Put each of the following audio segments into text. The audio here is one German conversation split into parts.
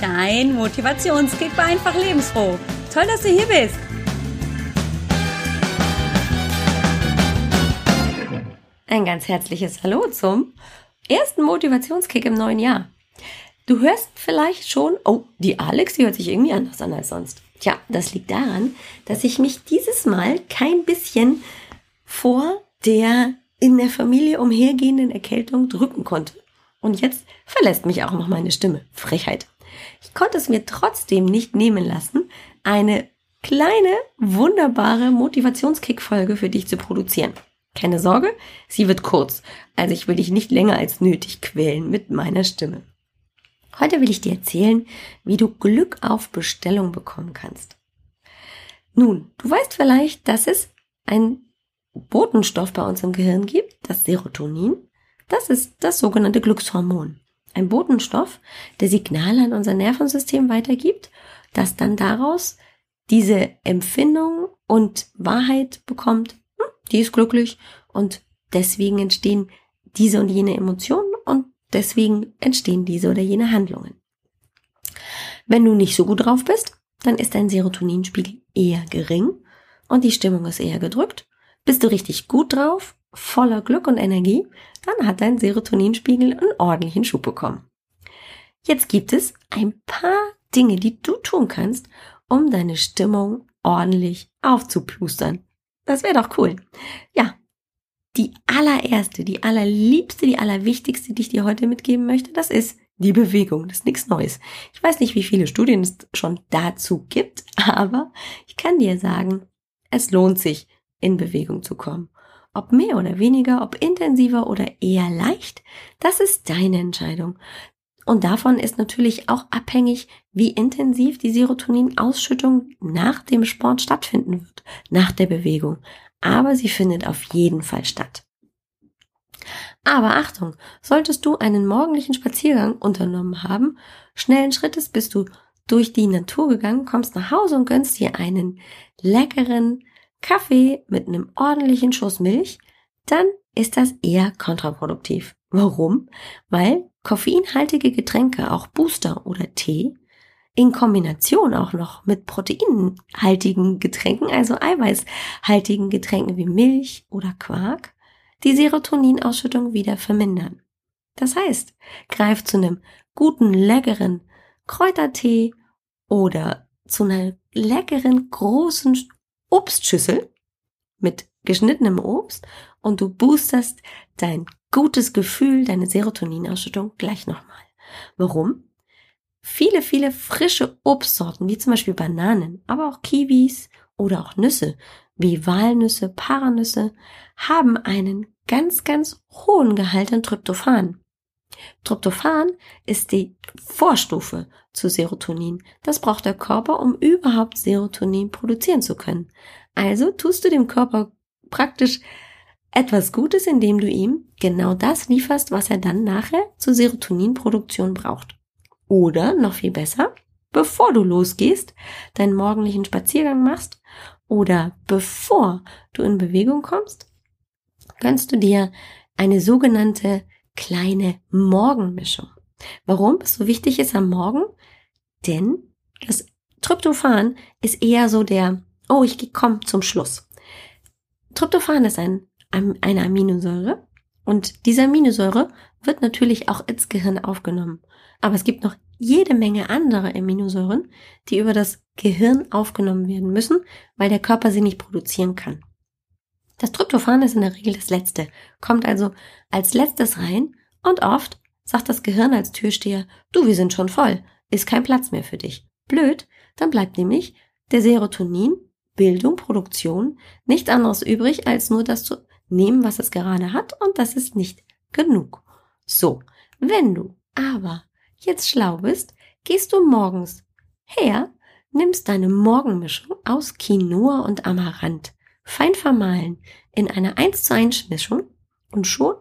dein Motivationskick war einfach lebensfroh. Toll, dass du hier bist. Ein ganz herzliches Hallo zum ersten Motivationskick im neuen Jahr. Du hörst vielleicht schon, oh, die Alex, die hört sich irgendwie anders an als sonst. Tja, das liegt daran, dass ich mich dieses Mal kein bisschen vor der in der Familie umhergehenden Erkältung drücken konnte. Und jetzt verlässt mich auch noch meine Stimme. Frechheit. Ich konnte es mir trotzdem nicht nehmen lassen, eine kleine, wunderbare Motivationskick-Folge für dich zu produzieren. Keine Sorge, sie wird kurz, also ich will dich nicht länger als nötig quälen mit meiner Stimme. Heute will ich dir erzählen, wie du Glück auf Bestellung bekommen kannst. Nun, du weißt vielleicht, dass es ein Botenstoff bei uns im Gehirn gibt, das Serotonin. Das ist das sogenannte Glückshormon. Ein Botenstoff, der Signale an unser Nervensystem weitergibt, das dann daraus diese Empfindung und Wahrheit bekommt, hm, die ist glücklich und deswegen entstehen diese und jene Emotionen und deswegen entstehen diese oder jene Handlungen. Wenn du nicht so gut drauf bist, dann ist dein Serotoninspiegel eher gering und die Stimmung ist eher gedrückt bist du richtig gut drauf, voller Glück und Energie, dann hat dein Serotoninspiegel einen ordentlichen Schub bekommen. Jetzt gibt es ein paar Dinge, die du tun kannst, um deine Stimmung ordentlich aufzuplustern. Das wäre doch cool. Ja, die allererste, die allerliebste, die allerwichtigste, die ich dir heute mitgeben möchte, das ist die Bewegung. Das ist nichts Neues. Ich weiß nicht, wie viele Studien es schon dazu gibt, aber ich kann dir sagen, es lohnt sich, in Bewegung zu kommen. Ob mehr oder weniger, ob intensiver oder eher leicht, das ist deine Entscheidung. Und davon ist natürlich auch abhängig, wie intensiv die Serotoninausschüttung nach dem Sport stattfinden wird, nach der Bewegung. Aber sie findet auf jeden Fall statt. Aber Achtung, solltest du einen morgendlichen Spaziergang unternommen haben, schnellen Schrittes bist du durch die Natur gegangen, kommst nach Hause und gönnst dir einen leckeren, Kaffee mit einem ordentlichen Schuss Milch, dann ist das eher kontraproduktiv. Warum? Weil koffeinhaltige Getränke, auch Booster oder Tee, in Kombination auch noch mit proteinhaltigen Getränken, also eiweißhaltigen Getränken wie Milch oder Quark, die Serotoninausschüttung wieder vermindern. Das heißt, greif zu einem guten, leckeren Kräutertee oder zu einer leckeren, großen Obstschüssel mit geschnittenem Obst und du boosterst dein gutes Gefühl, deine Serotoninausschüttung gleich nochmal. Warum? Viele, viele frische Obstsorten, wie zum Beispiel Bananen, aber auch Kiwis oder auch Nüsse, wie Walnüsse, Paranüsse, haben einen ganz, ganz hohen Gehalt an Tryptophan. Tryptophan ist die Vorstufe zu Serotonin. Das braucht der Körper, um überhaupt Serotonin produzieren zu können. Also tust du dem Körper praktisch etwas Gutes, indem du ihm genau das lieferst, was er dann nachher zur Serotoninproduktion braucht. Oder noch viel besser, bevor du losgehst, deinen morgendlichen Spaziergang machst oder bevor du in Bewegung kommst, gönnst du dir eine sogenannte kleine Morgenmischung. Warum es so wichtig ist am Morgen? Denn das Tryptophan ist eher so der, oh, ich komme zum Schluss. Tryptophan ist ein, eine Aminosäure und diese Aminosäure wird natürlich auch ins Gehirn aufgenommen. Aber es gibt noch jede Menge andere Aminosäuren, die über das Gehirn aufgenommen werden müssen, weil der Körper sie nicht produzieren kann. Das Tryptophan ist in der Regel das letzte, kommt also als letztes rein und oft sagt das Gehirn als Türsteher, du, wir sind schon voll, ist kein Platz mehr für dich. Blöd, dann bleibt nämlich der Serotonin, Bildung, Produktion, nicht anderes übrig, als nur das zu nehmen, was es gerade hat und das ist nicht genug. So, wenn du aber jetzt schlau bist, gehst du morgens her, nimmst deine Morgenmischung aus Quinoa und Amaranth, fein vermahlen in einer 1 zu 1 Mischung und schon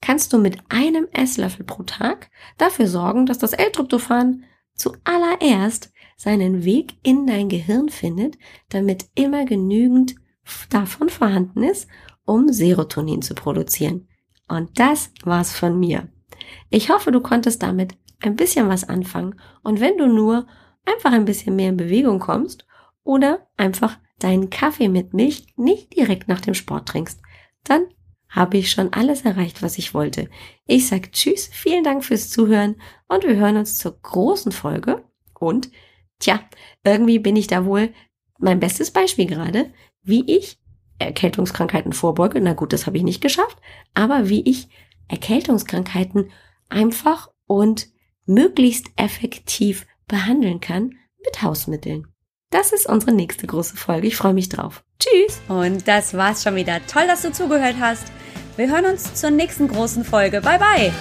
kannst du mit einem Esslöffel pro Tag dafür sorgen, dass das L-Tryptophan zuallererst seinen Weg in dein Gehirn findet, damit immer genügend davon vorhanden ist, um Serotonin zu produzieren. Und das war's von mir. Ich hoffe, du konntest damit ein bisschen was anfangen. Und wenn du nur einfach ein bisschen mehr in Bewegung kommst oder einfach deinen Kaffee mit Milch nicht direkt nach dem Sport trinkst, dann habe ich schon alles erreicht, was ich wollte. Ich sag Tschüss, vielen Dank fürs Zuhören und wir hören uns zur großen Folge. Und, tja, irgendwie bin ich da wohl mein bestes Beispiel gerade, wie ich Erkältungskrankheiten vorbeuge. Na gut, das habe ich nicht geschafft, aber wie ich Erkältungskrankheiten einfach und möglichst effektiv behandeln kann mit Hausmitteln. Das ist unsere nächste große Folge. Ich freue mich drauf. Tschüss. Und das war's schon wieder. Toll, dass du zugehört hast. Wir hören uns zur nächsten großen Folge. Bye bye.